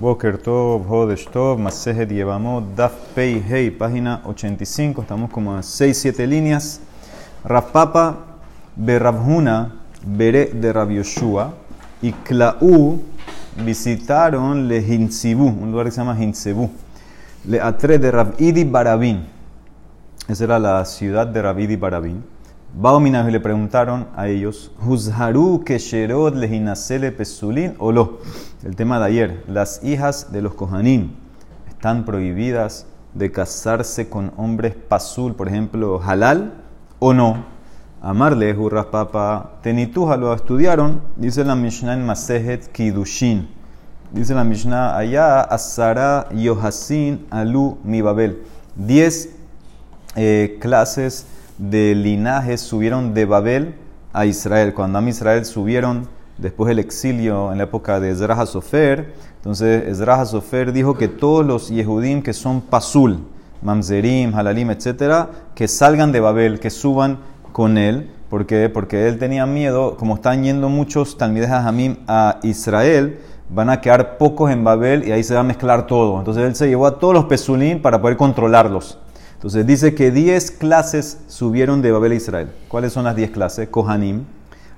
Boker Tov, Hodesh Tov, Masejet Yevamot, Daf Pei Hei, página 85, estamos como a 6-7 líneas. Rafpapa, Berabhuna, Bere de Rab Yoshua y Klaú visitaron Le Hinsibu, un lugar que se llama Hinsebu. Le Atre de Rabidi Barabin. Esa era la ciudad de Rabidi Barabin. Baominav y le preguntaron a ellos, Huzharu Kesherod Lehinasele Pesulin o lo. El tema de ayer, las hijas de los Kohanim están prohibidas de casarse con hombres pasul, por ejemplo, halal o no. Amarle, Hurras Papa, Tenituja lo estudiaron, dice la Mishnah en Masejet Kidushin. Dice la Mishnah, allá Asara Yohasin Alu Mi Babel. Diez eh, clases de linajes subieron de Babel a Israel. Cuando a Israel subieron después del exilio en la época de Ezra Sofer, entonces Ezra Sofer dijo que todos los Yehudim que son Pasul, Mamzerim, Halalim, etcétera, que salgan de Babel, que suban con él. ¿Por? Porque él tenía miedo, como están yendo muchos Talmides Hamim a Israel, van a quedar pocos en Babel y ahí se va a mezclar todo. Entonces él se llevó a todos los Pesulim para poder controlarlos. Entonces dice que 10 clases subieron de Babel a Israel. ¿Cuáles son las 10 clases? Kohanim,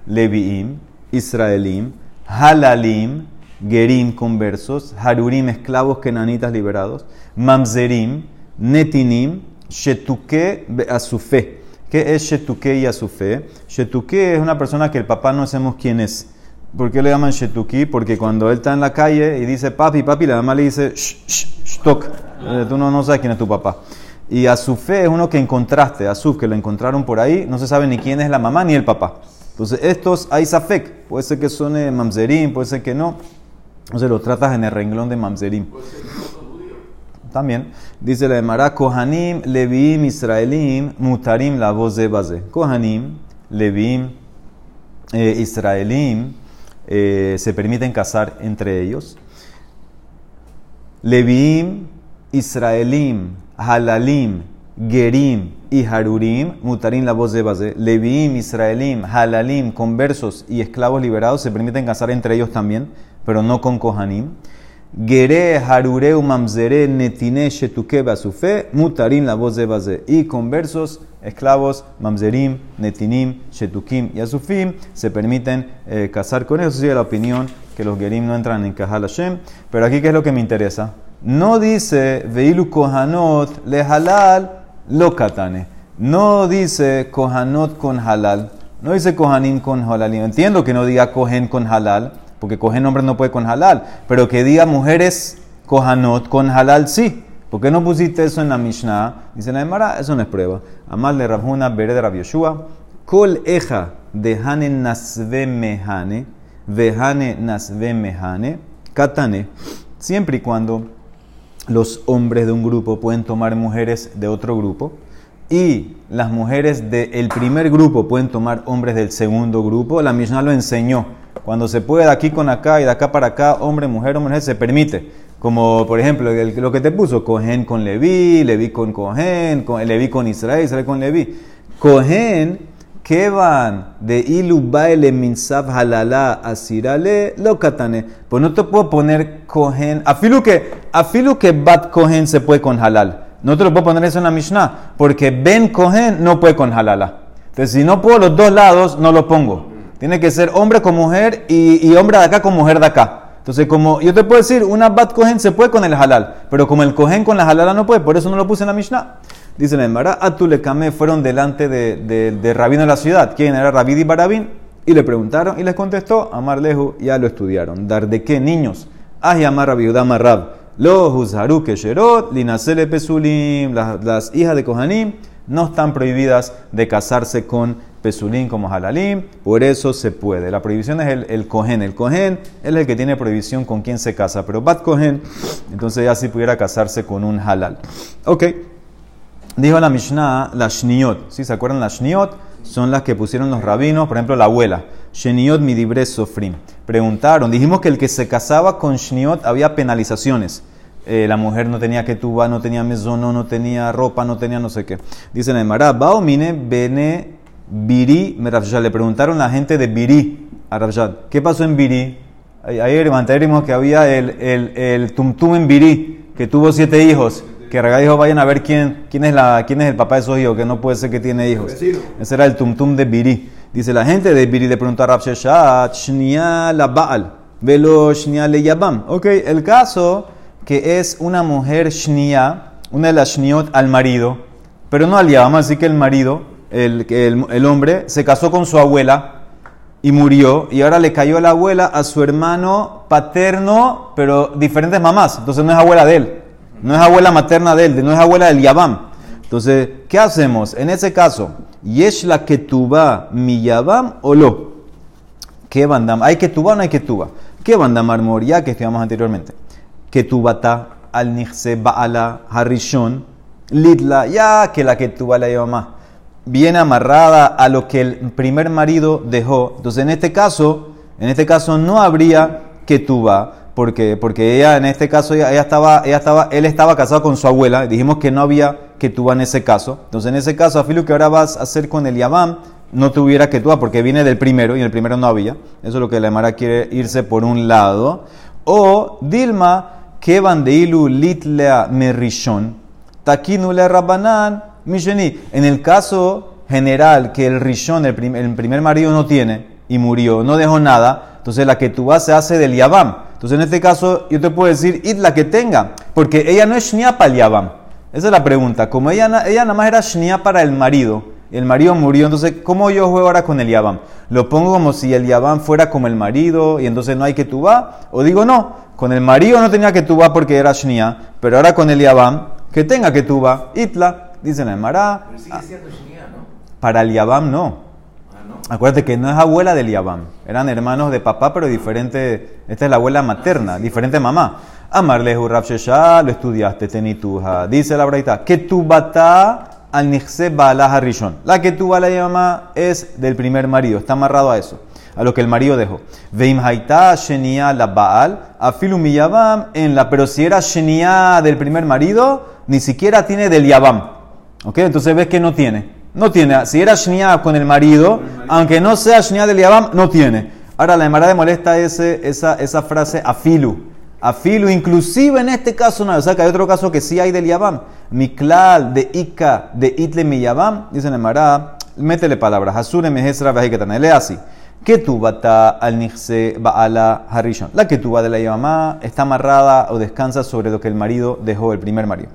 Leviim, Israelim, Halalim, Gerim conversos, Harurim esclavos kenanitas liberados, Mamzerim, Netinim, Shetuke Asufe. ¿Qué es Shetuke y Asufe? Shetuke es una persona que el papá no sabemos quién es. ¿Por qué le llaman Shetuki? Porque cuando él está en la calle y dice papi, papi, la mamá le dice shtok. Tú no, no sabes quién es tu papá. Y Azufé es uno que encontraste, Azuf, que lo encontraron por ahí, no se sabe ni quién es la mamá ni el papá. Entonces, estos hay Safek, puede ser que son eh, Mamzerim, puede ser que no. Entonces, lo tratas en el renglón de Mamzerim. También dice la de Mará, Kohanim, Leviim, Israelim, Mutarim, la voz de base. Kohanim, Leviim, eh, Israelim, eh, se permiten casar entre ellos. Leviim, Israelim, Halalim, Gerim y Harurim, Mutarim la voz de base, Leviim, Israelim, Halalim, conversos y esclavos liberados se permiten casar entre ellos también, pero no con Kohanim. Gere, Harureu, Mamzere, Netine, Shetuke, Basufe, Mutarim la voz de base. Y conversos, esclavos, Mamzerim, Netinim, Shetukim y Asufim se permiten eh, casar con ellos. Sigue la opinión que los Gerim no entran en Kahal Hashem. Pero aquí, ¿qué es lo que me interesa? No dice Veilu Kohanot le halal lo katane. No dice Kohanot con halal. No dice Kohanim con halal. Entiendo que no diga Kohen con halal, porque Kohen hombre no puede con halal. Pero que diga mujeres Kohanot con halal sí. ¿Por qué no pusiste eso en la Mishnah? Dice la eso no es prueba. Amal de Rabhuna, Bere de Rabbi Yoshua. Kol eja de Hane nasve mehane, vehane nasve mehane, katane. Siempre y cuando los hombres de un grupo pueden tomar mujeres de otro grupo y las mujeres del primer grupo pueden tomar hombres del segundo grupo. La Mishnah lo enseñó. Cuando se puede de aquí con acá y de acá para acá, hombre, mujer, hombre, se permite. Como por ejemplo lo que te puso, Cohen con Leví, Leví con Cohen, Leví con Israel, Israel con Leví. Cohen que van de ilu baile minsav halala asirale lo katane. Pues no te puedo poner cohen. Afilu que, afilu que bat cohen se puede con halal. No te lo puedo poner eso en la Mishnah. Porque ben cohen no puede con halala. Entonces, si no puedo los dos lados, no lo pongo. Tiene que ser hombre con mujer y, y hombre de acá con mujer de acá. Entonces, como yo te puedo decir, una bat cohen se puede con el halal. Pero como el cohen con la halala no puede, por eso no lo puse en la Mishnah. Dice la Emara, Atulekame fueron delante de, de, Rabino de la ciudad. ¿Quién era Rabidi Barabín? Y le preguntaron y les contestó, Amar Lehu, ya lo estudiaron. ¿Dar de qué niños? Ah, Amar Rabiudama Rab. Lo Huzharu Kesherot, Linasele Pesulim, las, hijas de Kohanim no están prohibidas de casarse con Pesulim como Halalim, por eso se puede. La prohibición es el, el. El Kohen es el que tiene prohibición con quién se casa, pero Bat Kohen, entonces ya sí pudiera casarse con un Halal. Ok. Dijo la Mishnah, la Shniot. ¿Sí? ¿Se acuerdan? Las Shniot son las que pusieron los rabinos, por ejemplo, la abuela. Shniot midibre sofrim. Preguntaron, dijimos que el que se casaba con Shniot había penalizaciones. Eh, la mujer no tenía que tuba, no tenía mesono, no tenía ropa, no tenía no sé qué. Dicen en Mará, Baomine bene biri Le preguntaron la gente de biri a ¿Qué pasó en biri? Ayer mantenimos que había el, el, el Tumtum en Birí, que tuvo siete hijos. Que Raga dijo, vayan a ver quién, quién, es la, quién es el papá de esos hijos, que no puede ser que tiene hijos. Ese era el Tumtum de Birí. Dice la gente de Birí le pregunta a Rav Sheshat, Shnia la Baal, velo Shnia le Yabam. Ok, el caso que es una mujer Shnia, una de las Shniot al marido, pero no al Yabam, así que el marido, el, el, el hombre, se casó con su abuela y murió, y ahora le cayó la abuela a su hermano paterno, pero diferentes mamás. Entonces no es abuela de él, no es abuela materna de él, no es abuela del Yabam. Entonces, ¿qué hacemos? En ese caso, ¿yesh la ketuba mi Yabam o lo? ¿Qué bandam? ¿Hay ketuba o no hay ketuba? ¿Qué bandam ya que estudiamos anteriormente? Ketubata al nixse ba'ala harishon litla, ya que la ketuba la lleva más viene amarrada a lo que el primer marido dejó. Entonces, en este caso, en este caso no habría que tuba, porque, porque ella, en este caso, ella, estaba, ella estaba, él estaba casado con su abuela. Dijimos que no había que tuba en ese caso. Entonces, en ese caso, afilo que ahora vas a hacer con el Yabam, no tuviera que tuba, porque viene del primero y en el primero no había. Eso es lo que la Emara quiere irse por un lado. O Dilma, que bandeilu litlea merishon, takinule rabanan Misheni, en el caso general que el rishon, el, primer marido no tiene y murió, no dejó nada, entonces la que vas se hace del yabam. Entonces en este caso yo te puedo decir, id la que tenga, porque ella no es shnia para el yabam. Esa es la pregunta. Como ella, ella nada más era shnia para el marido, el marido murió, entonces ¿cómo yo juego ahora con el yabam? ¿Lo pongo como si el yabam fuera como el marido y entonces no hay que tuba? ¿O digo no? Con el marido no tenía que tuba porque era shnia, pero ahora con el yabam, que tenga que tuba, itla. Dice la Emara. Pero sigue siendo ¿no? Para el Yabam no. Acuérdate que no es abuela del Yabam. Eran hermanos de papá, pero diferente. Esta es la abuela materna, diferente mamá. Amarle Rav Shesha, lo estudiaste, tenituja. Dice la braita, que tu bata al nixse bala harishon. La que tu bala llama es del primer marido, está amarrado a eso, a lo que el marido dejó. Veim haita shenia la baal, afilu mi yabam en la, pero si era shenia del primer marido, ni siquiera tiene del yabam. ¿Ok? Entonces ves que no tiene. No tiene. Si era Shnia con el marido, aunque no sea Shnia del Yabam, no tiene. Ahora la Emara de molesta ese, esa, esa frase afilu. Afilu, inclusive en este caso no. O sea que hay otro caso que sí hay del Yabam. Miklal de Ika de Itle mi Yabam. Dice la Emara, métele palabras. Asure mehesra vejikatan. Lee así. Ketubata al nixse ba'ala harishon. La ketuba de la Yabamá está amarrada o descansa sobre lo que el marido dejó, el primer marido.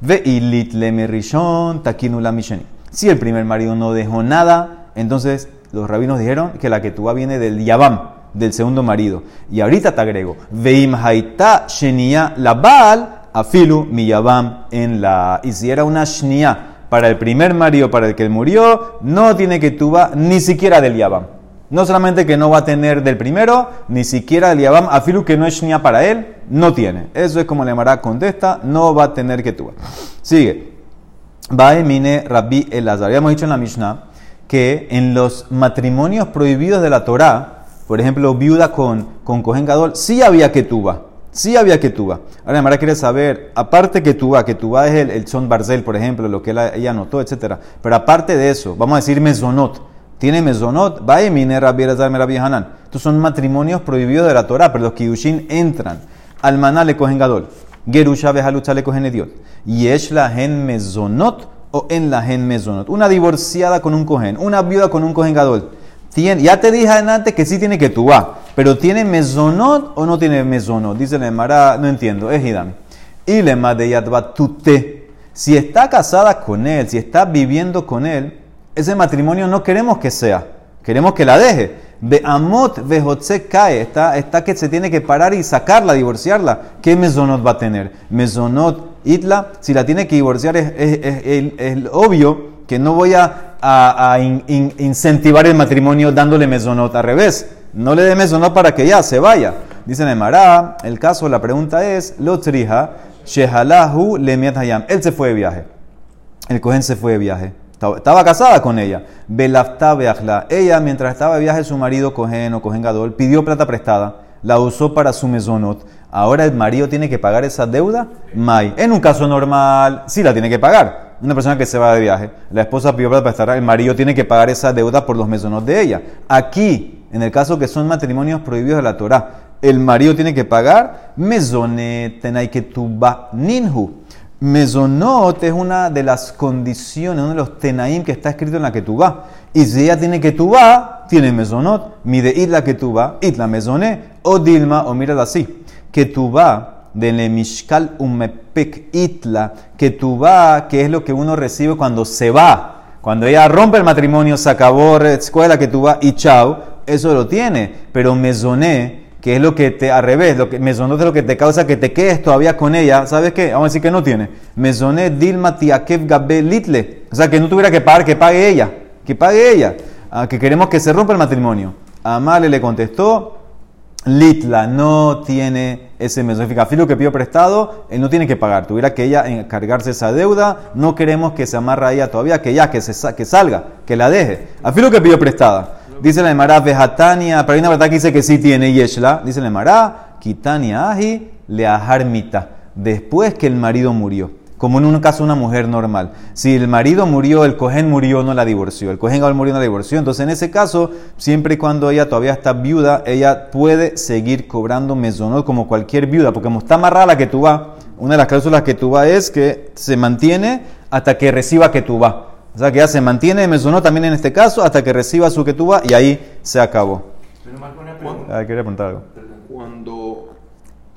Veilit lemerishon takinula misheni. Si el primer marido no dejó nada, entonces los rabinos dijeron que la tuva viene del yabam, del segundo marido. Y ahorita te agrego, veim haita shenia la baal afilu mi yabam en la. Y si era una shenia para el primer marido, para el que murió, no tiene que tuba ni siquiera del yabam. No solamente que no va a tener del primero, ni siquiera el Yabam, afilu que no es Shnia para él, no tiene. Eso es como le llamará contesta, no va a tener que tuba. Sigue. Baemine Rabbi Elazar. Habíamos dicho en la Mishnah que en los matrimonios prohibidos de la Torah, por ejemplo, viuda con, con Cohen Gadol, sí había que tuba. Sí había que tuba. Ahora, Mara quiere saber, aparte que tuba, que tuba es el, el son Barzel, por ejemplo, lo que ella anotó, etc. Pero aparte de eso, vamos a decir mezonot tiene mesonot, va emine Rabbi Elazar Rabbi Hanan. Estos son matrimonios prohibidos de la Torah, pero los kidushin entran. Almaná le cogen gadol. Gerusha behalucha le cogen ediot. Yesh la gen mesonot o en la gen mesonot. Una divorciada con un cogen, una viuda con un cogen gadol. ya te dije antes que sí tiene que tuba, pero ¿tiene mesonot o no tiene mesonot? Dice la Emara, no entiendo, es Hidam. Y le de tute. Si está casada con él, si está viviendo con él, ese matrimonio no queremos que sea, queremos que la deje. Ve amot ve cae, está, está que se tiene que parar y sacarla, divorciarla. ¿Qué mesonot va a tener? Mesonot itla, si la tiene que divorciar es, es, obvio que no voy a, a, incentivar el matrimonio dándole mesonot al revés. No le dé mesonot para que ya se vaya. Dice Nemara, el caso, la pregunta es, lo trija, shehalahu le hayam. Él se fue de viaje. El cohen se fue de viaje. Estaba casada con ella. Ella, mientras estaba de viaje, su marido, Cohen o Cohen Gadol, pidió plata prestada, la usó para su mesonot. Ahora el marido tiene que pagar esa deuda. May. En un caso normal, sí la tiene que pagar. Una persona que se va de viaje, la esposa pidió plata prestada, el marido tiene que pagar esa deuda por los mesonot de ella. Aquí, en el caso que son matrimonios prohibidos de la Torah, el marido tiene que pagar, mezonet tenay ketubah ninhu. Mezonot es una de las condiciones, uno de los tenaim que está escrito en la ketubah. Y si ella tiene ketubah, tiene mezonot. Mide it la ketubah, it la mezoné, o dilma, o mírala así. Ketubah de Mishkal umepek itla, ketubah, que es lo que uno recibe cuando se va. Cuando ella rompe el matrimonio, se acabó escuela, ketubah y chao, eso lo tiene. Pero mezoné, que es lo que te, al revés, lo que mesonet es lo que te causa que te quedes todavía con ella, ¿sabes qué? Vamos a decir que no tiene. Mesonet dilma tiakev gabe litle. O sea, que no tuviera que pagar, que pague ella. Que pague ella. Ah, que queremos que se rompa el matrimonio. Amale le contestó, litla no tiene ese mesonet. Filo que pidió prestado, él no tiene que pagar. Tuviera que ella encargarse esa deuda. No queremos que se amarra ella todavía, que ya, que, se, que salga, que la deje. Afilo que pidió prestada. Dice la Emara, Vejatania, pero hay una verdad que dice que sí tiene Yeshla. Dice la Emara, Kitania Aji, le ajarmita. Después que el marido murió. Como en un caso una mujer normal. Si el marido murió, el cohen murió, no la divorció. El cohen murió, no la divorció. Entonces, en ese caso, siempre y cuando ella todavía está viuda, ella puede seguir cobrando mesonot como cualquier viuda. Porque como está amarrada la que tú vas, una de las cláusulas que tú vas es que se mantiene hasta que reciba que tú vas. O sea que ya se mantiene mesonó también en este caso hasta que reciba su ketuba y ahí se acabó. Pero Marco, una pregunta. Ah, quería preguntar algo. Cuando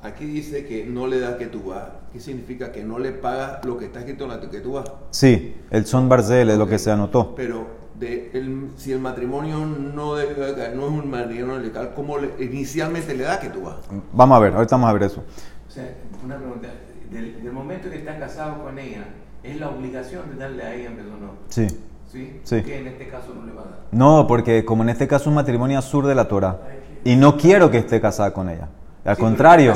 aquí dice que no le da ketuba, ¿qué significa? Que no le paga lo que está escrito en la ketuba. Sí, el son barzel es lo que se anotó. Pero de el, si el matrimonio no, debe, no es un matrimonio legal, ¿cómo le, inicialmente le da ketuba? Vamos a ver, ahorita vamos a ver eso. O sea, una pregunta. Del, del momento que está casado con ella, es la obligación de darle a ella en vez de no. Sí. ¿Sí? Sí. Que en este caso no le va a dar. No, porque como en este caso es un matrimonio sur de la Torah y no quiero que esté casada con ella. Al Sí, contrario.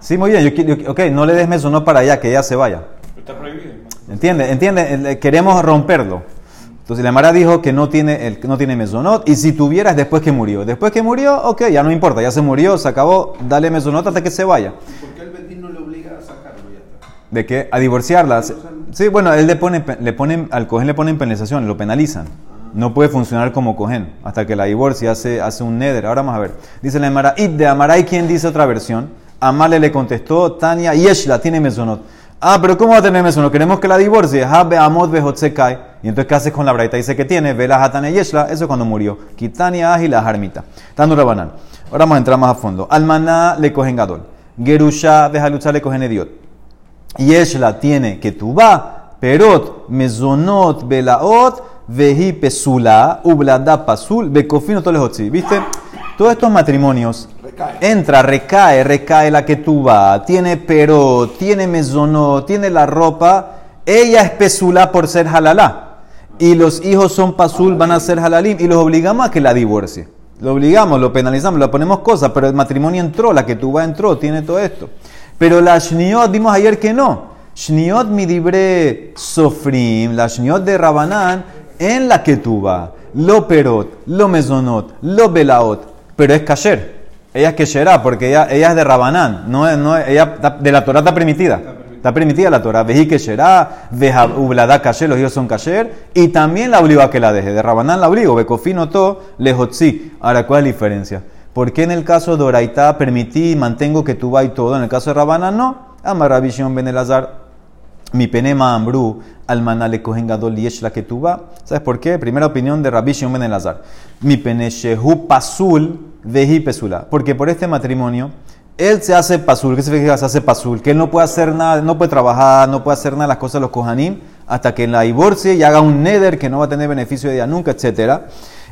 Sí, muy bien. Yo, yo- ok, no le des mesonot para allá, que ella se vaya. Está prohibido. ¿Entiende? ¿Entiende? Eh, Queremos romperlo. Entonces la Mara dijo que no tiene, el, no tiene mesonot y si tuviera es después que murió. Después que murió, ok, ya no importa, ya se murió, se acabó, dale mesonot hasta que se vaya. ¿Y por qué el Betín no le obliga a sacarlo? Ya está. ¿De qué? A divorciarlas. Sí, bueno, él le pone, le ponen, al cogen le ponen penalización, lo penalizan. No puede funcionar como cogen hasta que la divorcie, hace, hace un neder. Ahora vamos a ver. Dice la Emara, de Amaray, ¿quién dice otra versión? Amale le contestó, Tania, Yeshla, tiene mesonot. Ah, pero ¿cómo va a tener mesonot? Queremos que la divorcie. Habe amot behotzekai. Y entonces, ¿qué haces con la braita? Dice que tiene, vela hatane Yeshla, eso es cuando murió. Kitania aji la harmita. Tando rabanán. Ahora vamos a entrar más a fondo. Almaná le cogen gadol. Gerusha behalucha le cogen ediot. Yeshla tiene que tuba, perot, mezonot, belaot, vehi pesula, ublada pasul, bekofino tolehotzi. ¿Viste? Todos estos matrimonios Recae. entra, recae, recae la que tuba, tiene perot, tiene mezonot, tiene la ropa. Ella es pesula por ser halalá. Y los hijos son pasul, van a ser halalim. Y los obligamos a que la divorcie. Lo obligamos, lo penalizamos, le ponemos cosas, pero el matrimonio entró, la que tuba entró, tiene todo esto. Pero la shniot, vimos ayer que no. Shniot mi libre sofrim, la shniot de Rabanán, en la que tuba, lo perot, lo mezonot, lo belaot, pero es kasher. Ella es kesherá, porque ella, es de Rabanán, no, no, ella de la Torah está permitida. Está permitida la Torah. Vejí kesherá, ublada kasher, los hijos son kasher, y también la obligó a que la deje. De Rabanán la obligó, bekofino to, lejotzi. Ahora, ¿cuál es la diferencia? ¿Por qué en el caso de Oraitá permití y mantengo que tú y todo? En el caso de Rabanán no. Amarabishon ben Elazar, mi penema ambru, almaná le cogen gadol yesh la que tú ¿Sabes por qué? Primera opinión de Rabbi Shimon ben Elazar. Mi pene pasul vehi pesula. Porque por este matrimonio, él se hace pasul. ¿Qué significa se hace pasul? Que él no puede hacer nada, no puede trabajar, no puede hacer nada las cosas de los kohanim hasta que la divorcie y haga un neder que no va a tener beneficio de ella nunca, etcétera.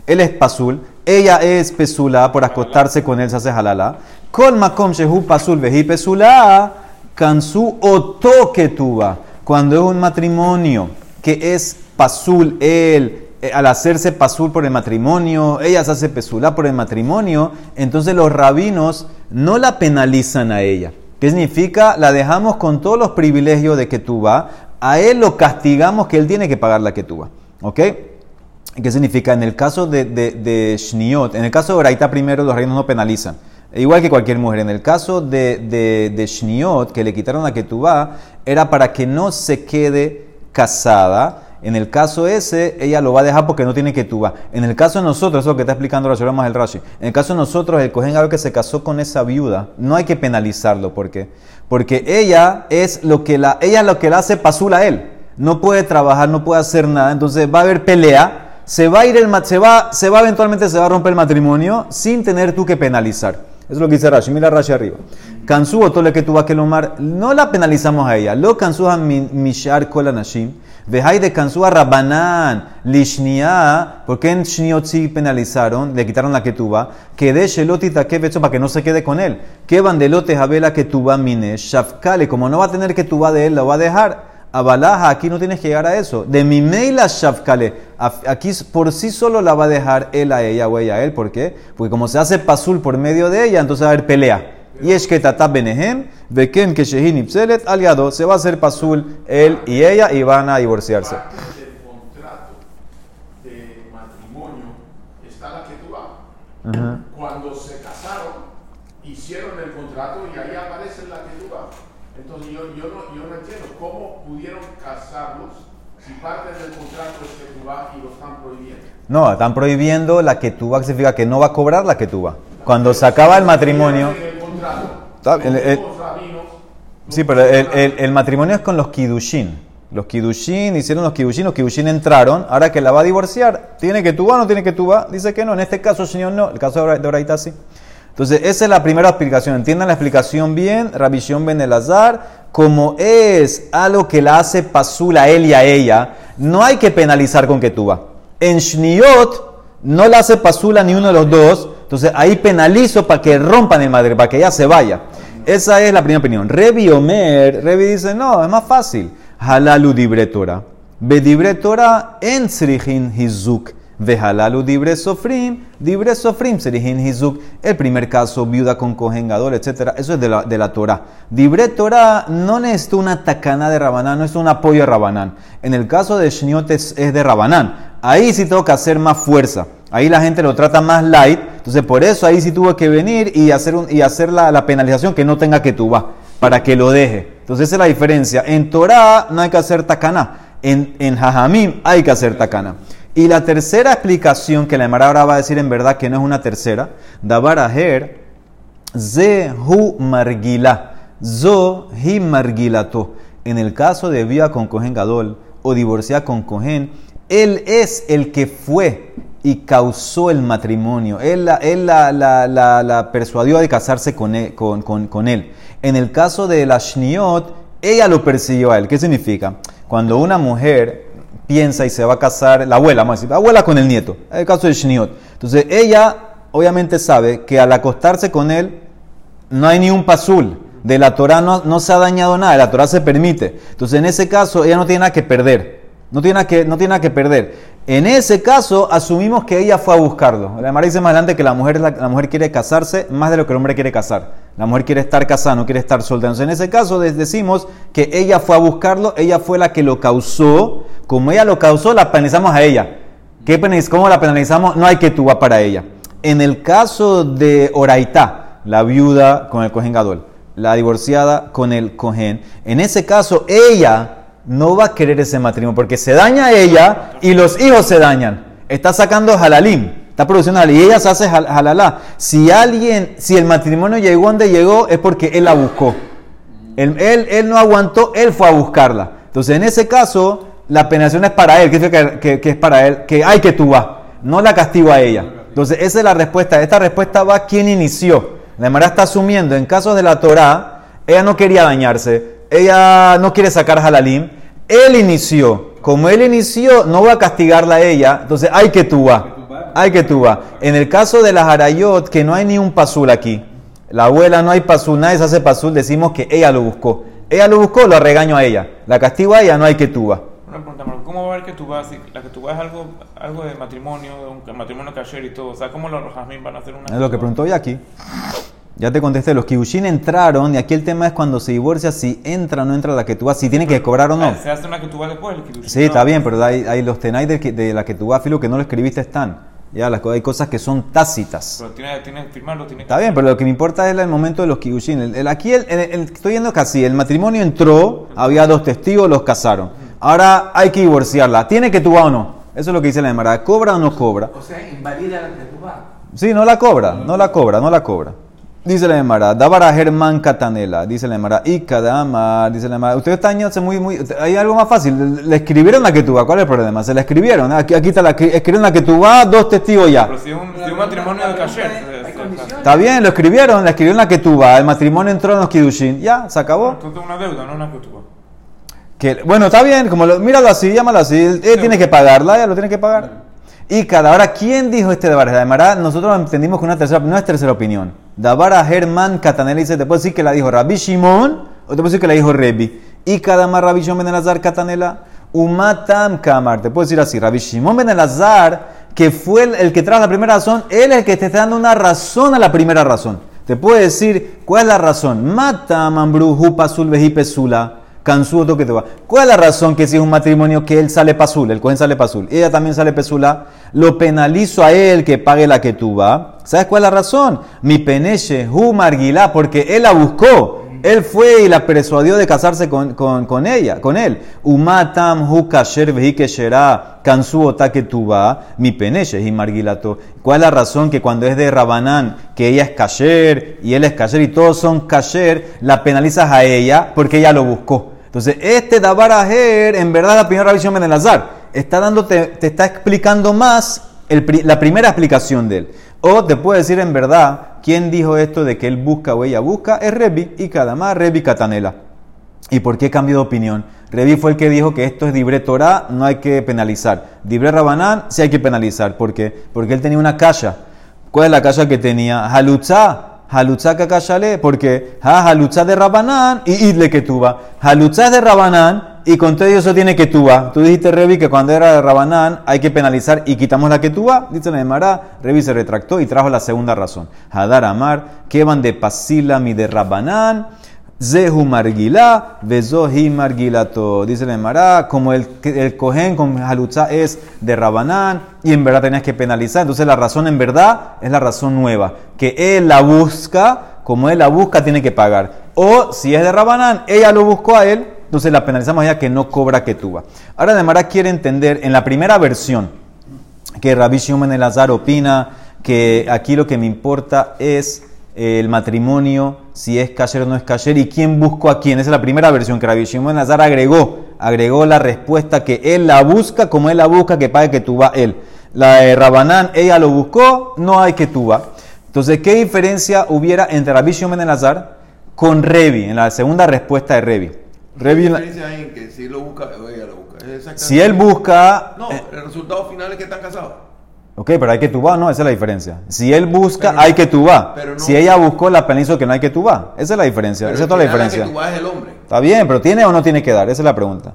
Él es pasul, ella es pesula, por acostarse con él se hace halala. Kol makom shehu pasul vehi pesula, kansu oto ketuba. Cuando es un matrimonio que es pasul, él, eh, al hacerse pasul por el matrimonio, ella se hace pesula por el matrimonio, entonces los rabinos no la penalizan a ella. ¿Qué significa? La dejamos con todos los privilegios de ketuba, a él lo castigamos que él tiene que pagar la ketuba. ¿Ok? ¿Qué significa? En el caso de, de, de Shniot, en el caso de Oraita primero los reinos no penalizan. Igual que cualquier mujer. En el caso de, de, de Shniot, que le quitaron la ketubá, era para que no se quede casada En el caso ese, ella lo va a dejar porque no tiene que tuba. En el caso de nosotros, eso es lo que está explicando la más el Rashi. En el caso de nosotros, el cohen que se casó con esa viuda, no hay que penalizarlo. ¿Por qué? Porque ella es lo que la, ella es lo que la hace pasul a él. No puede trabajar, no puede hacer nada. Entonces va a haber pelea. Se va a ir el se va, se va eventualmente se va a romper el matrimonio sin tener tú que penalizar. Eso es lo que dice Rashi. Mira Rashi arriba. Kansu o tole que tú vas que lomar, no la penalizamos a ella. Lo kansu a mishar kol anashim. Vejai de kansu a rabanan lishnia. porque en shniot penalizaron? Le quitaron la que tuba. Que de shelotita que hecho para que no se quede con él. Que bandelote jabela que tuba mine. Shafkale, como no va a tener que tuba de él, la va a dejar. Abalaja, aquí no tienes que llegar a eso. De mi maila shafkale, aquí por sí solo la va a dejar él a ella o ella a él. ¿Por qué? Porque como se hace pasul por medio de ella, entonces va a haber pelea. Y es que tata benehem, ken que shehin ipselet, aliado, se va a hacer pasul él y ella y van a divorciarse. Del contrato de matrimonio está la que tú vas. Cuando se casaron, hicieron el contrato y ahí aparece la que tú vas. Entonces yo, yo, no, yo no entiendo cómo pudieron casarlos si parte del contrato es que tú vas y lo están prohibiendo. No, están prohibiendo la que tú vas, significa que no va a cobrar la que vas. Cuando se acaba el matrimonio. sí, pero el, matrimonio es con los kidushin. Los kidushin hicieron los kidushin, los kidushin entraron. Ahora que la va a divorciar, ¿tiene que tú o no tiene que? Dice que no. En este caso, señor, no. El caso de Oraita sí. Entonces, esa es la primera explicación. Entiendan la explicación bien. Rabishon Ben Elazar, como es algo que la hace pasul a él y a ella, no hay que penalizar con que tú va. En Shniot no la hace pasula ni uno de los dos, entonces ahí penalizo para que rompan el madre, para que ella se vaya. Esa es la primera opinión. Revi Omer, Revi dice, no, es más fácil. Halalu dibretora. Bedibretora en srihin hizuk. Vehalalu dibre sofrim, dibre sofrim, hizuk. El primer caso, viuda con cojengador, etc. Eso es de la, de la Torah. Dibre Torah no necesita una tacana de Rabanán, no es un apoyo de Rabanán. En el caso de Shniot es, de Rabanán. Ahí sí que hacer más fuerza. Ahí la gente lo trata más light. Entonces, por eso ahí sí tuvo que venir y hacer, y hacer la, penalización que no tenga que tuba, para que lo deje. Entonces, esa es la diferencia. En Torah no hay que hacer takana. En, en Jajamim hay que hacer takana. Y la tercera explicación que la Emara ahora va a decir en verdad que no es una tercera, Dabaraher, Zehu Margila, Zo Hi Margilato. En el caso de vía con Cohen Gadol o divorciada con Cohen, él es el que fue y causó el matrimonio. Él, la, persuadió de casarse con él, con, él, En el caso de la Shniot, ella lo persiguió a él. ¿Qué significa? Cuando una mujer piensa y se va a casar, la abuela, vamos a decir, la abuela con el nieto, en el caso de Shniot. Entonces ella obviamente sabe que al acostarse con él no hay ni un pasul, de la Torah no, no se ha dañado nada, la Torah se permite. Entonces en ese caso ella no tiene nada que perder, no tiene que, no tiene que perder. En ese caso asumimos que ella fue a buscarlo. La Mara dice más adelante que la mujer, la, mujer quiere casarse más de lo que el hombre quiere casar. La mujer quiere estar casada, no quiere estar soltera. Entonces en ese caso decimos que ella fue a buscarlo, ella fue la que lo causó como ella lo causó, la penalizamos a ella. ¿Qué ¿Cómo la penalizamos? No hay que tuba para ella. En el caso de Oraitá, la viuda con el cohen gadol, la divorciada con el cohen, en ese caso ella no va a querer ese matrimonio porque se daña ella y los hijos se dañan. Está sacando halalim, está produciendo halalim y ella se hace halalá. Si alguien, si el matrimonio llegó donde llegó es porque él la buscó. Él, él, él no aguantó, él fue a buscarla. Entonces en ese caso la penalización es para él, que, que, es para él, que hay que tú no la castigo a ella. Entonces, esa es la respuesta. Esta respuesta va a quien inició. La Mara está asumiendo, en casos de la Torah, ella no quería dañarse, ella no quiere sacar halalim, él inició. Como él inició, no va a castigarla a ella, entonces hay que tú vas. Hay que tú vas. En el caso de las harayot, que no hay ni un pasul aquí, la abuela no hay pasul, nadie se hace pasul, decimos que ella lo buscó. Ella lo buscó, lo regaño a ella. La castigo a ella, no hay que tú vas. ¿cómo va a ver que tú vas, la que tú vas es algo, algo de matrimonio, un matrimonio kasher y todo? O sea, ¿cómo los rojasmín van a hacer una... Es lo que preguntó ya aquí. Ya te contesté, los kibushin entraron y aquí el tema es cuando se divorcia, si entra o no entra la que tú vas, si tiene que cobrar o no. Se hace una que tú vas después, el kibushin. Sí, está bien, pero hay, hay los tenáis de, de, la que tú vas, filo, que no lo escribiste están. Ya, las, hay cosas que son tácitas. Pero tiene, tiene que firmarlo, tiene que Está bien, pero lo que me importa es el momento de los kibushin. El, aquí el, estoy viendo casi, el matrimonio entró, había dos testigos, los casaron. Ahora hay que divorciarla. ¿Tiene que tuba o no? Eso es lo que dice la Emara. ¿Cobra o no cobra? O sea, invalida la ketubá. Sí, no la cobra, no la cobra, no la cobra. Dice la Emara, Dabara Germán Catanela, dice la Emara, y Kadama, dice la Emara. Ustedes están yéndose muy, muy. Hay algo más fácil. Le escribieron la que tú ¿cuál es el problema? Se la escribieron. Aquí, aquí está la escribieron la que tú dos testigos ya. Pero si es un, si un matrimonio de condiciones. Está bien, lo escribieron, la escribieron la que tú el matrimonio entró en los Kidushin, ya, se acabó. Tú tienes una deuda, no una ketubá. Que, bueno, está bien, como lo, míralo así, llámalo así, él, tiene que pagarla, ya lo tiene que pagar. Y cada ahora, ¿quién dijo este Dabar? Además, nosotros entendimos que una tercera, no es tercera opinión. Dabara Germán Catanela dice, te puedo decir que la dijo Rabbi Shimon, o te puedo decir que la dijo Rebi. Y cada más Rabbi Shimon ben Elazar Catanela, Umatam Kamar, te puedo decir así, Rabbi Shimon ben Elazar, que fue el, que trajo la primera razón, él es el que te está dando una razón a la primera razón. Te puede decir, ¿cuál es la razón? Matam Ambruhu Pasul Veji ¿Cuál es la razón que si es un matrimonio que él sale pasul, el cohen sale pasul, ella también sale pesula, lo penalizo a él que pague la que tú va? ¿Sabes cuál es la razón? Mi peneche, hu marguilá, porque él la buscó. Él fue y la persuadió de casarse con, con, con ella, con él. Umatam hu kasher vehi kesherá, kansu mi peneche y. ¿Cuál es la razón que cuando es de Rabanán, que ella es kasher y él es kasher y todos son kasher, la penalizas a ella porque ella lo buscó? Entonces, este Dabar Ajer, en verdad, la primera revisión en azar, está dándote, te está explicando más la primera explicación de él. O te puede decir en verdad, ¿quién dijo esto de que él busca o ella busca? Es Rebi y cada más Rebi Catanela. ¿Y por qué cambió de opinión? Revi fue el que dijo que esto es Dibre Torah, no hay que penalizar. Dibre Rabanán, sí hay que penalizar. ¿Por qué? Porque él tenía una calla. ¿Cuál es la calla que tenía? Halutza. Halutza kakashale, porque ha halutza de Rabanán y idle que tuba. Halutza de Rabanán y con todo eso tiene que tuba. Tú dijiste, Revi, que cuando era de Rabanán hay que penalizar y quitamos la que tuba. Dice la Emara, Revi se retractó y trajo la segunda razón. Hadar Amar, que van de Pasila mi de Rabanán. Zehu margila, vezohi margilato. Dice la Emara, como el, el cohen con halutza es de Rabanán y en verdad tenías que penalizar. Entonces la razón en verdad es la razón nueva. Que él la busca, como él la busca, tiene que pagar. O si es de Rabanán, ella lo buscó a él, entonces la penalizamos ya que no cobra que tuba. Ahora la Emara quiere entender en la primera versión que Rabbi Shimon el Azar opina que aquí lo que me importa es el matrimonio, si es kasher o no es kasher, y quién buscó a quién. Esa es la primera versión que Rabbi Shimon Nazar agregó. Agregó la respuesta que él la busca como él la busca, que pague que tú va él. La de Rabanán, ella lo buscó, no hay que tú va. Entonces, ¿qué diferencia hubiera entre Rabbi Shimon Nazar con Revi, en la segunda respuesta de Revi? Revi, ¿Qué en la- diferencia hay en que si lo busca o ella lo busca? Si él busca... No, eh, el resultado final es que están casados. Ok, pero hay que tuba, no, esa es la diferencia. Si él busca, Pero hay que tuba. pero no- si ella buscó, la penalizo que no hay que tuba. Esa es la diferencia. Esa es toda la diferencia. que es el hombre. Está bien, pero ¿tiene o no tiene que dar? Esa es la pregunta.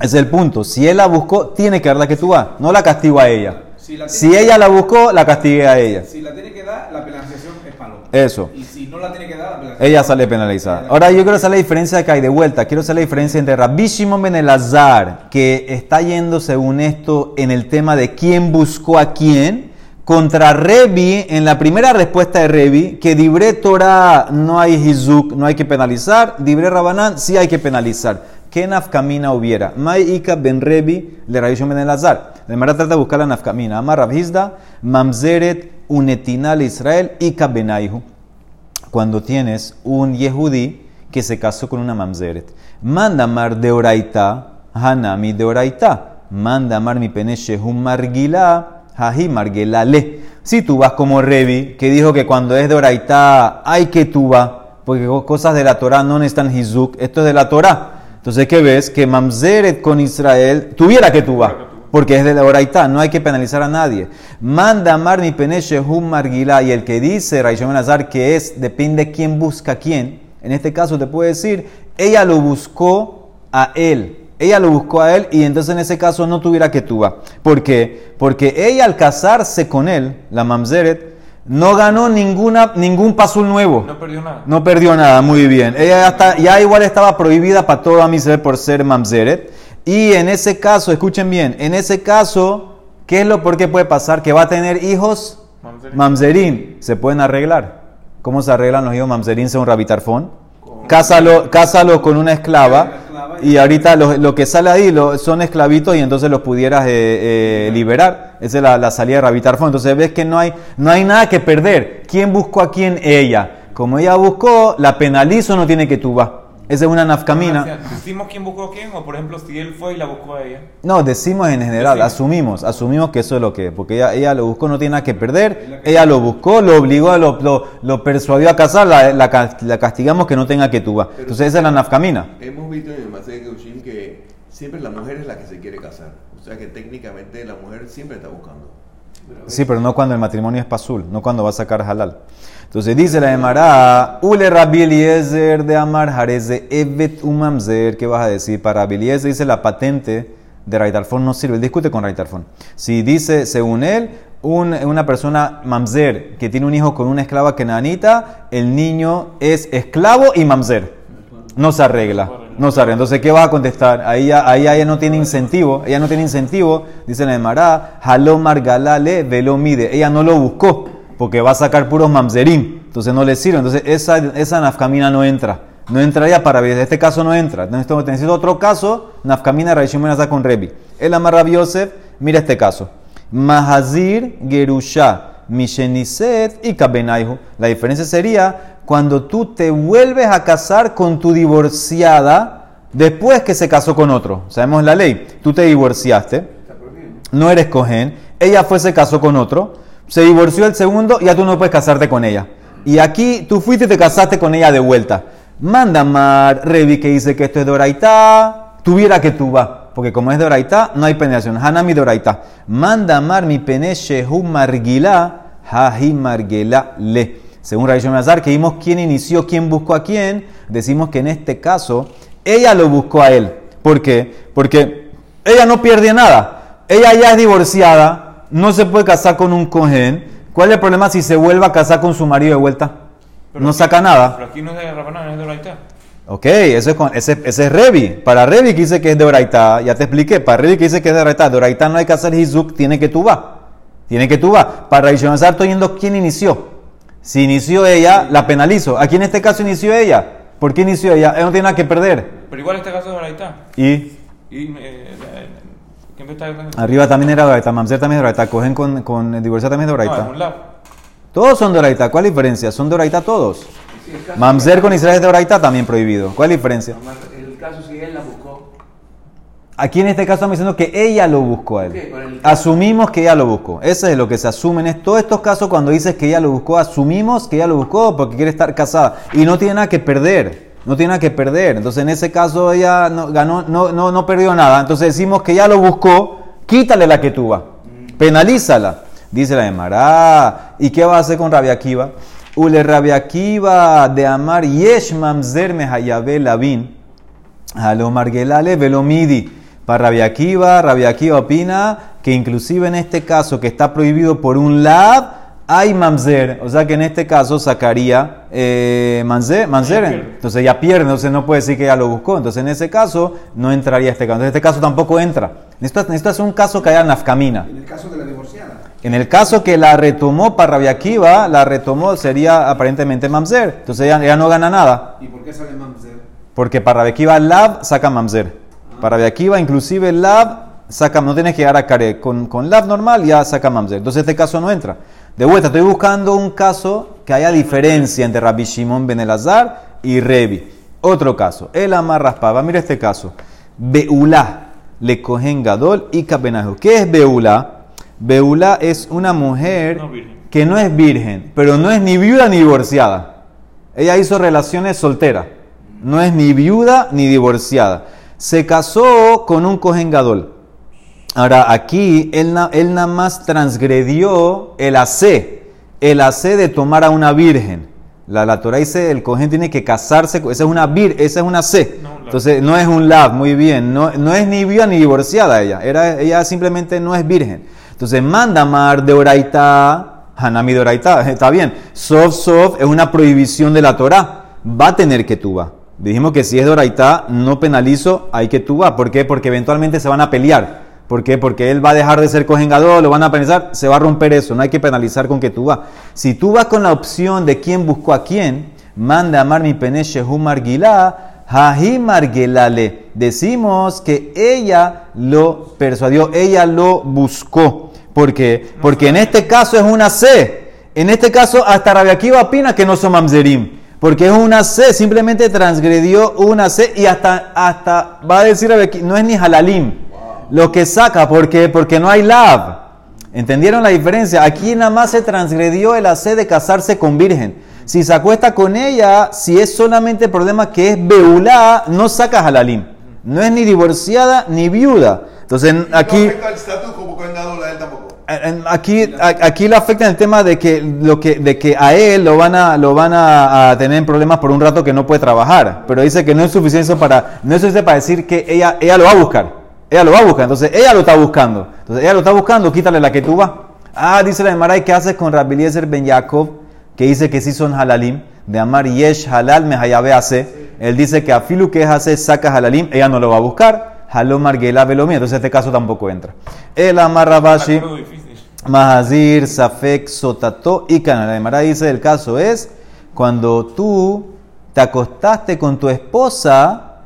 Ese es el punto. Si él la buscó, tiene que dar la que tuba. No la castigo a ella. Si la Si ella la buscó, la castigué a ella. Si la tiene que dar, la penalización es palo. Eso. Y si no la tiene que dar, la Ella sale penalizada. Ahora yo quiero saber la diferencia que hay de vuelta. Quiero saber la diferencia entre Rabbi Shimon ben Elazar, que está yendo según esto en el tema de quién buscó a quién, contra Revi, en la primera respuesta de Revi, que Dibre Torah no hay hizuk, no hay que penalizar, Dibre Rabanán sí hay que penalizar. ¿Qué nafkamina hubiera? Mai Ika ben Revi le Rabbi Shimon ben Elazar. La trata de buscar la nafkamina. Amar Rabhizda, Mamzeret unetinal Israel Ika benaihu cuando tienes un yehudí que se casó con una mamzeret. Manda mar de oraita, hanami de oraita. Manda mar mi peneche un margila, haji. Si tú vas como Revi, que dijo que cuando es de oraita hay que tuba, porque cosas de la Torah no necesitan hizuk, esto es de la Torah. Entonces, ¿qué ves? Que mamzeret con Israel tuviera que tuba. Porque es de la oraita, no hay que penalizar a nadie. Manda amar mi peneche hum margila. Y el que dice, Raishon Azar, que es, depende de quién busca a quién. En este caso te puede decir, ella lo buscó a él. Ella lo buscó a él y entonces en ese caso no tuviera que tuba. ¿Por qué? Porque ella al casarse con él, la mamzeret, no ganó ninguna, ningún pasul nuevo. No perdió nada. No perdió nada, muy bien. Ella ya, está- ya igual estaba prohibida para todo a por ser mamzeret. Y en ese caso, escuchen bien, en ese caso, ¿qué es lo por qué puede pasar? Que va a tener hijos mamzerín. Se pueden arreglar. ¿Cómo se arreglan los hijos mamzerín según Rabitarfón? Cásalo, cásalo con una esclava. y ahorita lo, lo que sale ahí lo- son esclavitos y entonces los pudieras eh, eh, liberar. Esa es la, la salida de Rabitar Fon. Entonces ves que no hay, no hay nada que perder. ¿Quién buscó a quién? Ella. Como ella buscó, la penalizo, no tiene que tuba. Esa es una nafcamina. ¿Decimos quién buscó a quién? O por ejemplo, si él fue y la buscó a ella. No, decimos en general, Decimos. asumimos, asumimos que eso es lo que es, porque ella, ella lo buscó, no tiene nada que perder, ella lo buscó, lo obligó, lo, lo, lo persuadió a casar, la, la, la castigamos que no tenga que tuba. Entonces esa es la nafkamina. Hemos visto en el Masé Geushim que siempre la mujer es la que se quiere casar. O sea que técnicamente la mujer siempre está buscando. Sí, pero no cuando el matrimonio es pasul, no cuando va a sacar halal. Entonces dice la Emara, Ule Rabbi Eliezer de Amar Jarez de Evet Umamzer, ¿qué vas a decir? Para Rabbi Eliezer dice la patente de Raitarfon no sirve, él discute con Raitarfon. Si dice, según él, un- una persona mamzer que tiene un hijo con una esclava kenanita, el niño es esclavo y mamzer. No se arregla. No se arregla. Entonces, ¿qué vas a contestar? Ahí, ahí ella no tiene incentivo. Ella no tiene incentivo. Dice la Emara, Jaló Margalale velo mide. Ella no lo buscó porque va a sacar puros mamzerim. Entonces no le sirve. Entonces esa, esa nafkamina no entra. No entraría para En este caso no entra. Necesito, necesito otro caso. Nafkamina Raishim está con Rebi. El Amar Rabbi Yosef, mira este caso. Mahazir Gerusha Misheniset y Kabenaihu. La diferencia sería cuando tú te vuelves a casar con tu divorciada después que se casó con otro. Sabemos la ley. Tú te divorciaste, no eres cohen, ella fue, se casó con otro, se divorció el segundo ya tú no puedes casarte con ella. Y aquí tú fuiste y te casaste con ella de vuelta. Manda Mar, Revi que dice que esto es de tuviera que tú vas. Porque como es de no hay penetración. Hanami de Oraitá. Manda Mar mi pene shehu margila, hahi margela le. Según Raishon Azar, que vimos quién inició, quién buscó a quién, decimos que en este caso ella lo buscó a él. ¿Por qué? Porque ella no pierde nada. Ella ya es divorciada, no se puede casar con un cohen. ¿Cuál es el problema si se vuelve a casar con su marido de vuelta? Pero no aquí- saca nada. Pero aquí no es de Rabanán, es de Oraitá. Ok, eso es con- ese, ese es Revi. Para Revi que dice que es de Oraitá, ya te expliqué. Para Revi que dice que es de Oraitá, de Oraitá no hay que hacer Hizuk, tiene que tú va. Tiene que tú va. Para Raishonazar estoy viendo quién inició. Si inició ella, la penalizo. Aquí en este caso inició ella. ¿Por qué inició ella? Ella no tiene nada que perder. Pero igual este caso es de Oraitá. Y Y, eh, eh, ¿quién me está diciendo? Arriba también era de Oraitá, Mamzer también es de Oraitá, cogen con, con el divorciado también es No, lado. Todos son de Oraitá. ¿Cuál es la diferencia? Son de Oraitá todos. Caso- Mamzer con Israel es de Oraitá también prohibido. ¿Cuál es la diferencia? El caso si él la buscó. Aquí en este caso estamos diciendo que ella lo buscó a él. Ok, pero el- Asumimos que ella lo buscó. Eso es lo que se asume en todos estos casos cuando dices que ella lo buscó. Asumimos que ella lo buscó porque quiere estar casada y no tiene nada que perder. No tiene nada que perder. Entonces en ese caso ella no, ganó, no, no, no perdió nada. Entonces decimos que ella lo buscó. Quítale la que tuva. Penalízala. Dice la de Mará. ¿Y qué va a hacer con Rabia Akiva? Ule Rabia Akiva de Amar Yesh Mamzer Mehayabe Lavin. Alo Margelale Velomidi. Para Rabia Akiva, Rabia Akiva opina que inclusive en este caso que está prohibido por un lab, hay mamzer. O sea que en este caso sacaría eh, manzer. Entonces ya pierde, entonces no puede decir que ya lo buscó. Entonces en ese caso no entraría este caso. Entonces este caso tampoco entra. Necesito hacer un caso que haya nafkamina. En el caso de la divorciada. En el caso que la retomó para Rabia Akiva, la retomó sería aparentemente mamzer. Entonces ella, ella no gana nada. ¿Y por qué sale mamzer? Porque para Rekiva Lab saca Mamzer. Para Rekiva, inclusive Lab saca, no tienes que llegar a Care. Con, con Lab normal ya saca Mamzer. Entonces este caso no entra. De vuelta, estoy buscando un caso que haya diferencia entre Rabbi Shimon Ben Elazar y Revi. Otro caso. El Amar raspaba. Mira este caso. Beulá. Le cogen Gadol y Kabenahu. ¿Qué es Beulá? Beulá es una mujer No que no es virgen, pero no es ni viuda ni divorciada. Ella hizo relaciones solteras. No es ni viuda ni divorciada. Se casó con un Cohen Gadol. Ahora, aquí él, él nada más transgredió el AC. El AC de tomar a una virgen. La, la Torah dice el Cohen tiene que casarse. con- Esa es una vir, esa es una C. No, un lab. Entonces, no es un lab, muy bien. No, no es ni viuda ni divorciada ella. Era, ella simplemente no es virgen. Entonces, manda mar de Oraitá, Hanami de Oraitá. Está bien. Sof, sof es una prohibición de la Torah. Va a tener que tuba. Dijimos que si es de Oraitá, no penalizo, hay que tuba. ¿Por qué? Porque eventualmente se van a pelear. ¿Por qué? Porque él va a dejar de ser cojengador, lo van a penalizar, se va a romper eso. No hay que penalizar con que tú vas. Si tú vas con la opción de quién buscó a quién, manda amar mi pene shehu Jahi margelale. Decimos que ella lo persuadió, ella lo buscó. ¿Por qué? Porque en este caso es una C. En este caso, hasta Rabia Akiva opina que no son mamzerim. Porque es una C, simplemente transgredió una C y hasta, hasta va a decir Rabbi Akiva, no es ni halalim. Lo que saca, ¿por qué? Porque no hay lab. ¿Entendieron la diferencia? Aquí nada más se transgredió el AC de casarse con virgen. Si se acuesta con ella, si es solamente el problema que es beulá, no saca halalim. No es ni divorciada ni viuda. Entonces aquí... No afecta el estatus como a él tampoco. Aquí, a- aquí le afecta el tema de que, lo que, de que a él lo van, a, lo van a, a tener en problemas por un rato que no puede trabajar. Pero dice que no es suficiente para, no es suficiente para decir que ella, ella lo va a buscar. Ella lo va a buscar. Entonces ella lo está buscando. Entonces ella lo está buscando, quítale la que tú vas. Ah, dice la Emara, ¿qué haces con Rabbi Eliezer ben Yaakov? Que dice que sí son halalim. De amar yesh halal me hayabe hace. Él dice que a filu que es hace saca halalim, ella no lo va a buscar. Halom margela. Entonces este caso tampoco entra. El amar Rabashi. Mahazir, Safek, Sotato y Canal. La Gemara dice: el caso es cuando tú te acostaste con tu esposa,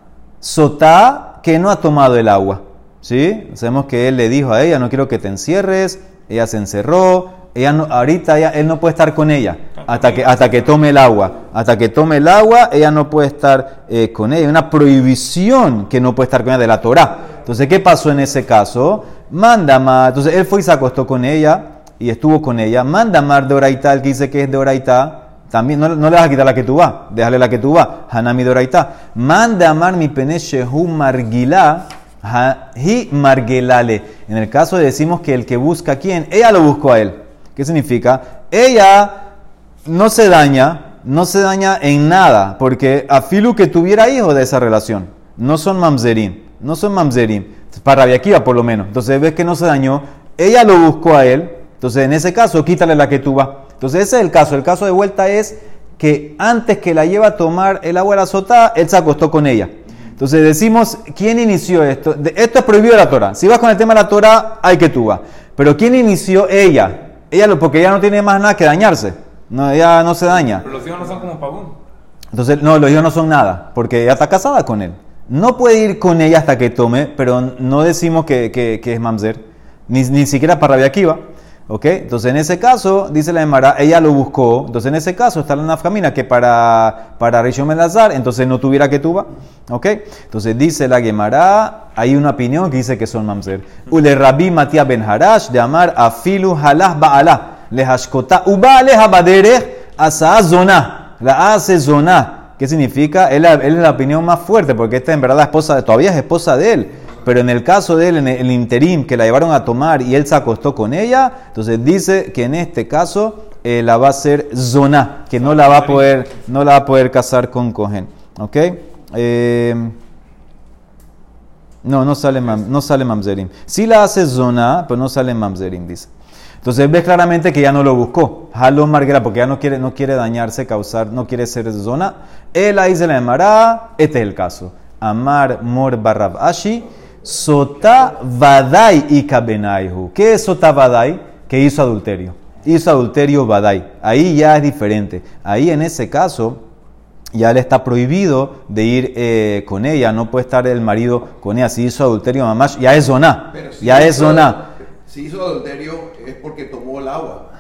Sotá, que no ha tomado el agua. ¿Sí? Sabemos que él le dijo a ella: No quiero que te encierres. Ella se encerró. Ella no, ahorita ella- él no puede estar con ella hasta que, hasta que tome el agua. Hasta que tome el agua, ella no puede estar eh, con ella. Hay una prohibición que no puede estar con ella de la Torah. Entonces, ¿qué pasó en ese caso? Manda más. Entonces, él fue y se acostó con ella y estuvo con ella. Manda mar de Oraitá, el que dice que es de Oraitá. También no, no le vas a quitar la que tú vas, déjale la que tú vas. Hanami de Oraitá. Manda amar mi pene shehu margilá. Margelale. En el caso decimos que el que busca a quién, ella lo buscó a él. ¿Qué significa? Ella no se daña, no se daña en nada, porque a Filu que tuviera hijos de esa relación, no son mamzerim, no son mamzerim, para Rabbi Akiva por lo menos. Entonces ves que no se dañó, ella lo buscó a él, entonces en ese caso quítale la que tú vas. Entonces ese es el caso, el caso de vuelta es que antes que la lleva a tomar el agua de la sotá, él se acostó con ella. Entonces decimos, ¿quién inició esto? Esto es prohibido de la Torah. Si vas con el tema de la Torah, hay que tú vas. Pero ¿quién inició ella? Ella, lo- porque ella no tiene más nada que dañarse. No, ella no se daña. Pero los hijos no son como pagún. Entonces, no, los hijos no son nada, porque ella está casada con él. No puede ir con ella hasta que tome, pero no decimos que, que- que es mamzer, ni, ni siquiera para Rabia Akiva. ¿Ok? Entonces, en ese caso, dice la Emara, ella lo buscó. Entonces, en ese caso, está la nafkamina que para, para Rishon entonces no tuviera que tuba. ¿Ok? Entonces, dice la Gemara, hay una opinión que dice que son mamzer. Ule Rabbi Matías Ben Harash, de Amar Afilu Halah Ba'ala, le Hashkota, Ubale Habaderech, Asa Zona, la hace Zona. ¿Qué significa? Él, él es la opinión más fuerte, porque esta en verdad la esposa, todavía es esposa de él. Pero en el caso de él, en el, interim, que la llevaron a tomar y él se acostó con ella, entonces dice que en este caso eh, la va a hacer zona, que no la va a poder, no la va a poder casar con Cohen. ¿Ok? Eh, no, no sale, mam- no sale mamzerim. Sí la hace zona, pero no sale mamzerim, dice. Entonces ves claramente que ya no lo buscó. Halo Marguera, porque ya no quiere, no quiere dañarse, causar, no quiere ser zona. Él ahí se la llamará. Este es el caso. Amar Mor Barrab Sota Vadai y Kabenaihu. ¿Qué es Sota Vadai? Que hizo adulterio. Hizo adulterio Vadai. Ahí ya es diferente. Ahí en ese caso, ya le está prohibido de ir eh, con ella, no puede estar el marido con ella. Si hizo adulterio, mamá, ya es zona. Pero si Ya es hizo- zona. Si hizo adulterio es porque tomó el agua.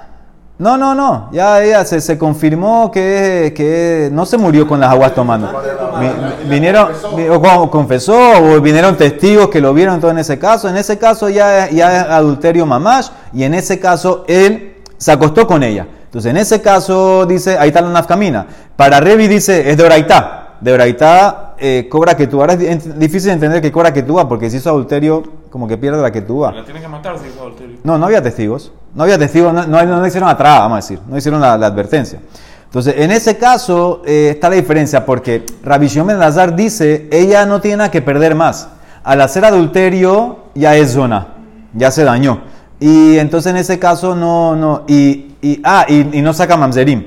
No, no, no. Ya ella se, se confirmó que, que no se murió con las aguas tomando. Vi- vinieron, vi- o con- confesó, o vinieron testigos que lo vieron todo en ese caso. En ese caso ya, ya es adulterio mamash, y en ese caso él se acostó con ella. Entonces, en ese caso dice, ahí está la nafkamina. Para Revi dice, es de Oraitá. De Oraitá eh, cobra que tú. Ahora es difícil entender que cobra que tú, porque si hizo adulterio, como que pierde la que tú. La tienen que matar si adulterio. No, no había testigos. No había testigos, no, no, no hicieron atrás, vamos a decir. No hicieron la, la advertencia. Entonces, en ese caso eh, está la diferencia, porque Rabbi Shimon ben Lazar dice, ella no tiene nada que perder más. Al hacer adulterio, ya es zona, ya se dañó. Y entonces en ese caso no, no, y, y, ah, y, y no saca mamzerim,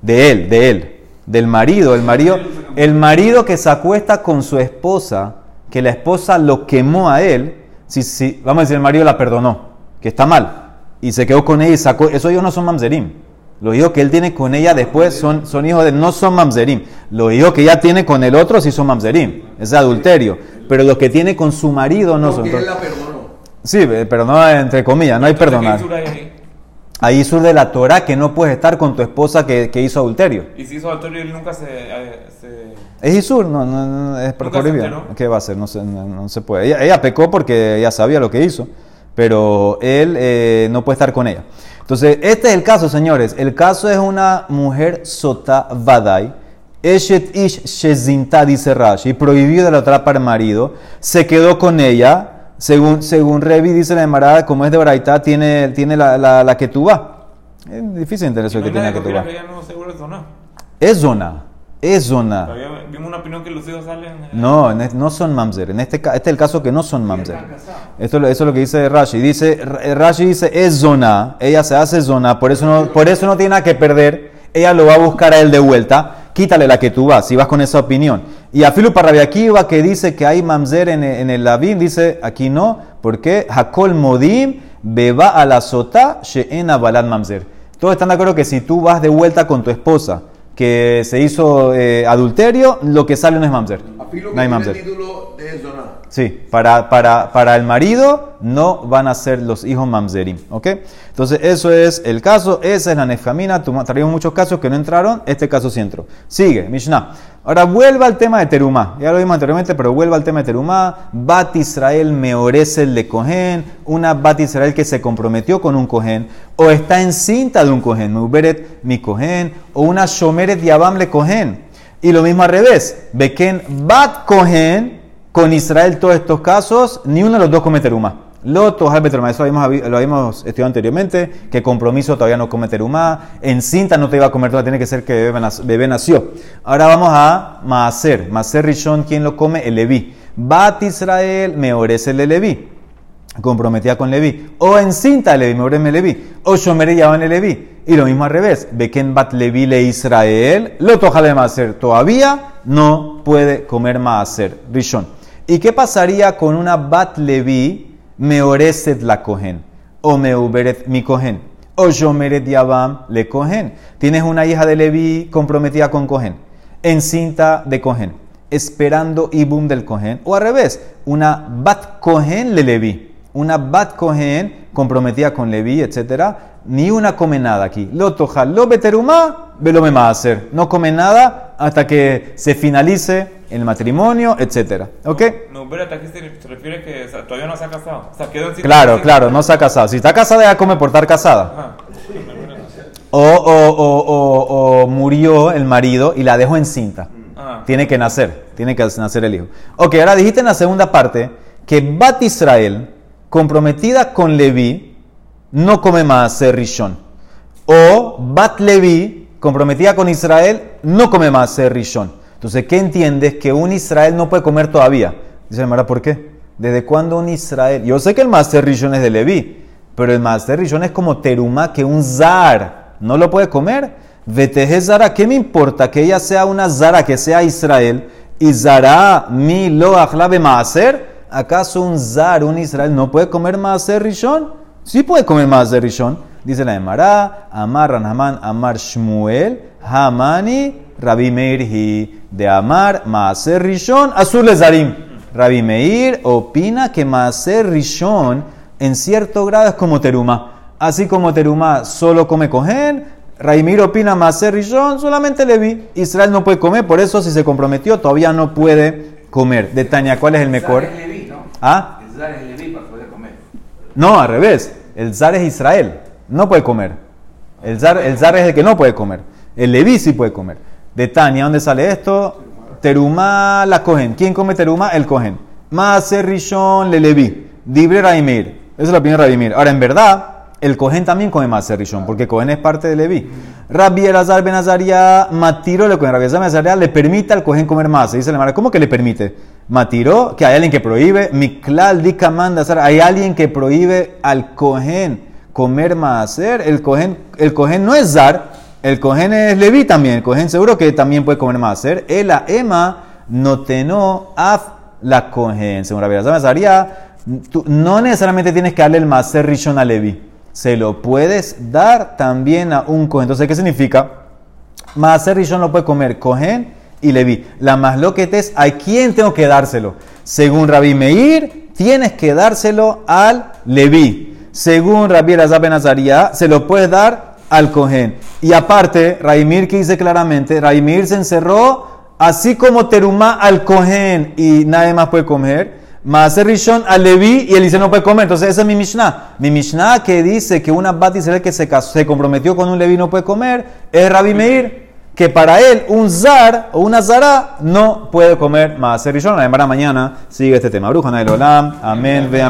de él, de él, del marido, el marido, el marido que se acuesta con su esposa, que la esposa lo quemó a él, si, si, vamos a decir, el marido la perdonó, que está mal, y se quedó con ella y sacó, eso ellos no son mamzerim. Los hijos que él tiene con ella después son, son hijos de no son mamzerim. Los hijos que ella tiene con el otro sí son mamzerim. Es adulterio. Pero los que tiene con su marido no son. Porque él la perdonó. Sí, eh, pero no entre comillas, no hay perdonar. ¿Qué isur hay ahí? Ahí sur de la Torah que no puedes estar con tu esposa que, que hizo adulterio. Y si hizo adulterio él nunca se... eh, se- Es Isur, no, no, no, es prohibido. ¿Qué va a hacer? No se, no, no se puede. Ella, ella pecó porque ella sabía lo que hizo, pero él eh, no puede estar con ella. Entonces, este es el caso, señores. El caso es una mujer sota vadai. Eshet ish shezinta, dice Rashi, prohibido de la otra para el marido. Se quedó con ella. Según, según Revi, dice la Emara, como es de Braita, tiene, tiene la, la, la que tú vas. Es difícil entender eso No que tiene la que tú vas. no. Es zona. Es zona. Todavía vimos una opinión que los hijos salen... eh, No, no son mamzer. En este, este es el caso que no son mamzer. Esto, eso es lo que dice Rashi. Dice, Rashi dice, es zona. Ella se hace zona. Por eso, no, por eso no tiene nada que perder. Ella lo va a buscar a él de vuelta. Quítale la que tú vas, si vas con esa opinión. Y a Filu Parrabiakiva, que dice que hay mamzer en, en el Lavim, dice, aquí no. porque Hakol modim beba a la sota she'en abalad mamzer. Todos están de acuerdo que si tú vas de vuelta con tu esposa, que se hizo eh, adulterio, lo que sale no es mamzer. No hay el mamzer. título de zona. Sí, para, para, para el marido no van a ser los hijos mamzerim, ¿ok? Entonces, eso es el caso, esa es la nefamina. Traímos muchos casos que no entraron, este caso sí entró. Sigue, Mishnah. Ahora vuelva al tema de Terumá. Ya lo vimos anteriormente, pero vuelva al tema de Terumá. Bat Israel meoresel de Cohen, una Bat Israel que se comprometió con un Cohen, o está encinta de un Cohen, Meuberet mi Cohen, o una Shomeret Yabam le Cohen. Y lo mismo al revés, Beken Bat Cohen con Israel todos estos casos, ni uno de los dos come terumá. Loto, Terumá, eso lo habíamos, estudiado anteriormente, que compromiso todavía no come terumá, en cinta no te iba a comer toda, tiene que ser que bebé, nac- bebé nació. Ahora vamos a Maaser, Maaser Rishon, ¿quién lo come? El Leví. Bat Israel, me orece el Leví comprometida con Leví, o en cinta Leví, me Leví, o Shomer Yavan le Leví. Y lo mismo al revés, Beken Bat Leví le Israel, lo tojale Maaser, todavía no puede comer Maaser, Rishon. ¿Y qué pasaría con una Bat Leví, Meoreset la Cohen, o Meuberet mi Cohen, o Shomeret Yavam le Cohen? Tienes una hija de Leví comprometida con Cohen, encinta de Cohen, esperando Ibum del Cohen, o al revés, una Bat Cohen le Leví una bat cohen comprometida con Leví, etcétera, ni una come nada aquí. Lo toja, lo beterumá, me hacer. No come nada hasta que se finalice el matrimonio, etcétera. ¿Ok? No, espérate, aquí se, refiere que o sea, todavía no se ha casado. O sea, quedó en cita- Claro, claro, no se ha casado. Si está casada, ya come por estar casada. Ajá. O, o, o, o, o murió el marido y la dejó encinta. Ajá. Tiene que nacer, tiene que nacer el hijo. Ok, ahora dijiste en la segunda parte que Bat Israel, comprometida con Leví, no come más Rishon. O Bat Leví, comprometida con Israel, no come más Rishon. Entonces, ¿qué entiendes? Que un Israel no puede comer todavía. Dice Mara, ¿por qué? ¿Desde cuándo un Israel? Yo sé que el Master Rishon es de Leví, pero el Master Rishon es como teruma que un zar no lo puede comer. Veteje zara, ¿qué me importa que ella sea una zara, que sea Israel? Y zara mi lo achlabe maaser. ¿Acaso un zar, un Israel, no puede comer maaser rishon? Sí puede comer maaser rishon. Dice la Emara, Amar Ranhaman, Amar Shmuel, Hamani, Rabbi Meir hi. De Amar, maaser rishon, azul le zarim. Rabbi Meir opina que maaser rishon en cierto grado es como teruma. Así como teruma solo come cohen, Raimir opina Maser Rishon, solamente Levi. Israel no puede comer, por eso si se comprometió todavía no puede comer. De Tania, ¿cuál es el mejor? Es Leví, ¿no? ¿Ah? El Zar es Leví para poder comer. No, al revés. El zar es Israel, no puede comer. El zar, el zar es el que no puede comer. El Leví sí puede comer. De Tania, ¿dónde sale esto? Terumá la cogen. ¿Quién come terumá? El cogen. Maser Rishon le Leví. Dibre Raimir. Esa es la opinión de Raimir. Ahora, en verdad, el cohen también come Maser Rishon, porque cohen es parte de Leví. Rabbi Elazar Ben Azaria Matiro le cohen. Rabbi Elazar Ben Azaria le permite al cohen comer más. Dice la Mara, ¿cómo que le permite? Matiro, que hay alguien que prohíbe. Miklal di manda Hay alguien que prohíbe al cohen comer maaser. El cohen, el cohen no es zar, el cohen es leví también. El cohen seguro que también puede comer maaser. El ema no tenó af la cohen. Según Rabbi tú no necesariamente tienes que darle el maaser rishon a leví. se lo puedes dar también a un cohen. Entonces, ¿qué significa? Maaser Rishon lo puede comer cohen y Levi. La más lo que es, ¿a quién tengo que dárselo? Según Rabbi Meir, tienes que dárselo al Levi. Según Rabbi Elazar se lo puedes dar al cohen. Y aparte, Raimir que dice claramente, Raimir se encerró así como Terumá al cohen y nadie más puede comer. Maaser Rishon al Levi y Eliseo no puede comer. Entonces, esa es mi Mishnah. Mi Mishnah que dice que una Bat Israel que se, casó- se comprometió con un Levi no puede comer es Rabbi Meir. Que para él un zar o una zara no puede comer Maaser Rishon. La demora mañana sigue este tema. Bruja Olam. Amén. Ve amén.